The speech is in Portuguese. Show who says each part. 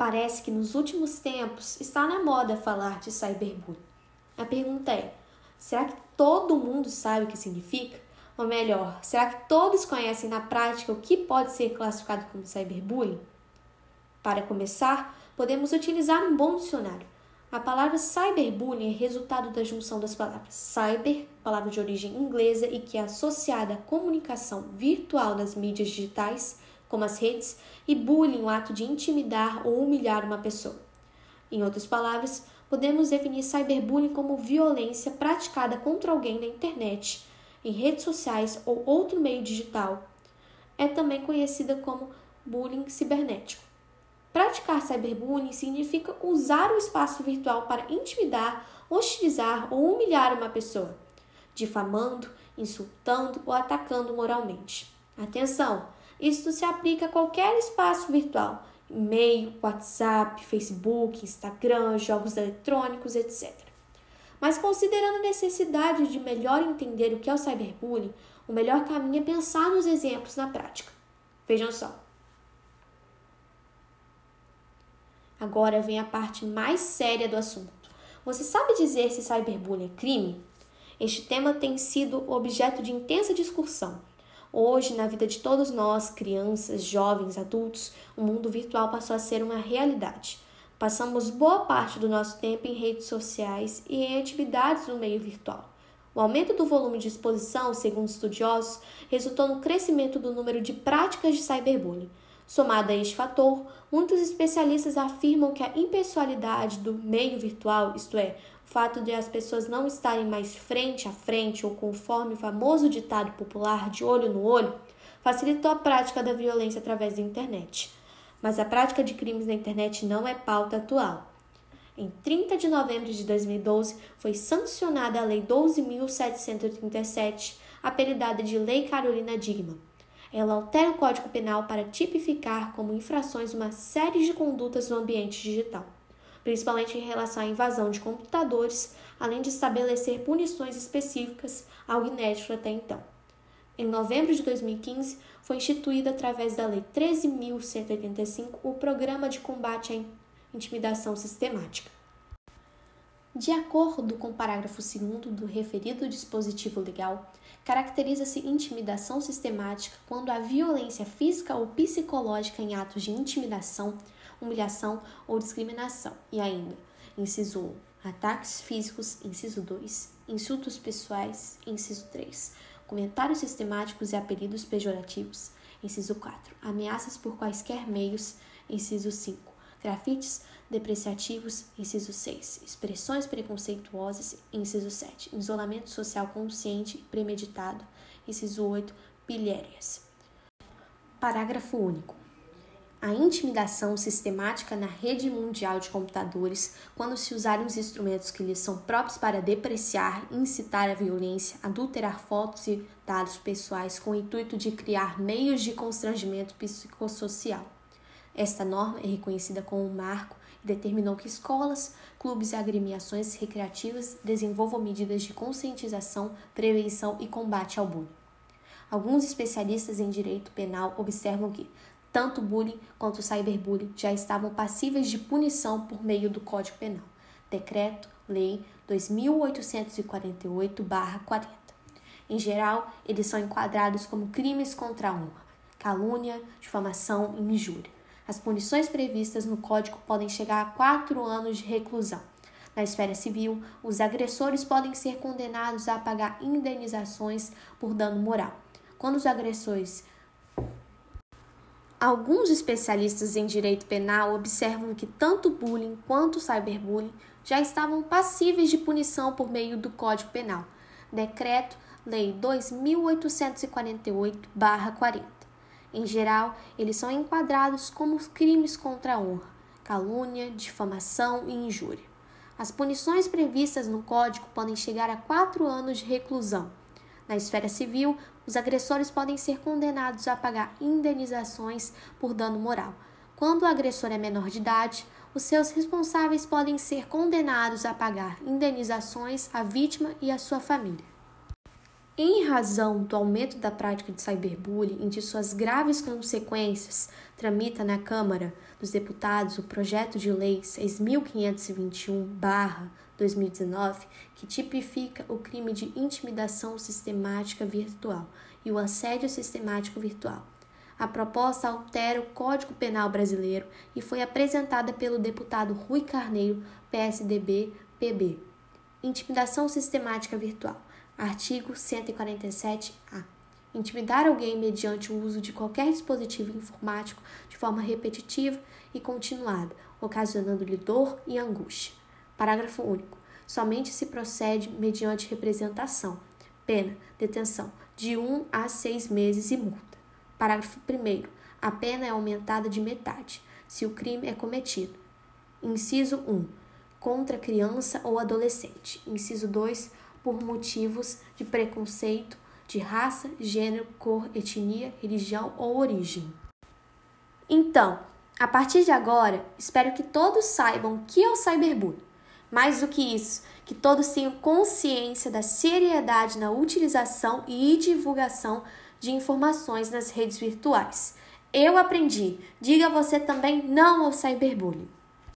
Speaker 1: Parece que nos últimos tempos está na moda falar de cyberbullying. A pergunta é: será que todo mundo sabe o que significa? Ou melhor, será que todos conhecem na prática o que pode ser classificado como cyberbullying? Para começar, podemos utilizar um bom dicionário. A palavra cyberbullying é resultado da junção das palavras cyber, palavra de origem inglesa e que é associada à comunicação virtual nas mídias digitais, como as redes, e bullying, o ato de intimidar ou humilhar uma pessoa. Em outras palavras, podemos definir cyberbullying como violência praticada contra alguém na internet, em redes sociais ou outro meio digital. É também conhecida como bullying cibernético. Praticar cyberbullying significa usar o espaço virtual para intimidar, hostilizar ou humilhar uma pessoa, difamando, insultando ou atacando moralmente. Atenção! Isso se aplica a qualquer espaço virtual, e-mail, WhatsApp, Facebook, Instagram, jogos eletrônicos, etc. Mas considerando a necessidade de melhor entender o que é o cyberbullying, o melhor caminho é pensar nos exemplos na prática. Vejam só. Agora vem a parte mais séria do assunto. Você sabe dizer se cyberbullying é crime? Este tema tem sido objeto de intensa discussão. Hoje, na vida de todos nós, crianças, jovens, adultos, o mundo virtual passou a ser uma realidade. Passamos boa parte do nosso tempo em redes sociais e em atividades no meio virtual. O aumento do volume de exposição, segundo estudiosos, resultou no crescimento do número de práticas de cyberbullying. Somado a este fator, muitos especialistas afirmam que a impessoalidade do meio virtual, isto é, o fato de as pessoas não estarem mais frente a frente ou conforme o famoso ditado popular de olho no olho, facilitou a prática da violência através da internet. Mas a prática de crimes na internet não é pauta atual. Em 30 de novembro de 2012, foi sancionada a Lei 12.737, apelidada de Lei Carolina Digman ela altera o Código Penal para tipificar como infrações uma série de condutas no ambiente digital, principalmente em relação à invasão de computadores, além de estabelecer punições específicas, algo inédito até então. Em novembro de 2015, foi instituído através da Lei 13.185 o Programa de Combate à Intimidação Sistemática. De acordo com o parágrafo 2 do referido dispositivo legal, caracteriza-se intimidação sistemática quando há violência física ou psicológica em atos de intimidação, humilhação ou discriminação. E ainda, inciso 1, ataques físicos, inciso 2, insultos pessoais, inciso 3, comentários sistemáticos e apelidos pejorativos, inciso 4, ameaças por quaisquer meios, inciso 5, grafites depreciativos, inciso 6, expressões preconceituosas, inciso 7, isolamento social consciente premeditado, inciso 8, pilhérias. Parágrafo único. A intimidação sistemática na rede mundial de computadores, quando se usarem os instrumentos que lhes são próprios para depreciar, incitar a violência, adulterar fotos e dados pessoais com o intuito de criar meios de constrangimento psicossocial esta norma é reconhecida como um marco determinou que escolas, clubes e agremiações recreativas desenvolvam medidas de conscientização, prevenção e combate ao bullying. Alguns especialistas em direito penal observam que tanto bullying quanto cyberbullying já estavam passíveis de punição por meio do Código Penal, Decreto Lei 2848-40. Em geral, eles são enquadrados como crimes contra a honra, calúnia, difamação e injúria. As punições previstas no Código podem chegar a quatro anos de reclusão. Na esfera civil, os agressores podem ser condenados a pagar indenizações por dano moral. Quando os agressores Alguns especialistas em direito penal observam que tanto bullying quanto cyberbullying já estavam passíveis de punição por meio do Código Penal, Decreto Lei 2848-40. Em geral, eles são enquadrados como crimes contra a honra, calúnia, difamação e injúria. As punições previstas no Código podem chegar a quatro anos de reclusão. Na esfera civil, os agressores podem ser condenados a pagar indenizações por dano moral. Quando o agressor é menor de idade, os seus responsáveis podem ser condenados a pagar indenizações à vítima e à sua família. Em razão do aumento da prática de cyberbullying e de suas graves consequências, tramita na Câmara dos Deputados o projeto de lei 6521/2019, que tipifica o crime de intimidação sistemática virtual e o assédio sistemático virtual. A proposta altera o Código Penal brasileiro e foi apresentada pelo deputado Rui Carneiro, PSDB-PB. Intimidação sistemática virtual. Artigo 147-A. Intimidar alguém mediante o uso de qualquer dispositivo informático de forma repetitiva e continuada, ocasionando-lhe dor e angústia. Parágrafo único. Somente se procede mediante representação. Pena, detenção, de 1 um a 6 meses e multa. Parágrafo 1. A pena é aumentada de metade, se o crime é cometido. Inciso 1. Contra criança ou adolescente. Inciso 2. Por motivos de preconceito de raça, gênero, cor, etnia, religião ou origem. Então, a partir de agora, espero que todos saibam o que é o cyberbullying. Mais do que isso, que todos tenham consciência da seriedade na utilização e divulgação de informações nas redes virtuais. Eu aprendi. Diga você também não ao cyberbullying.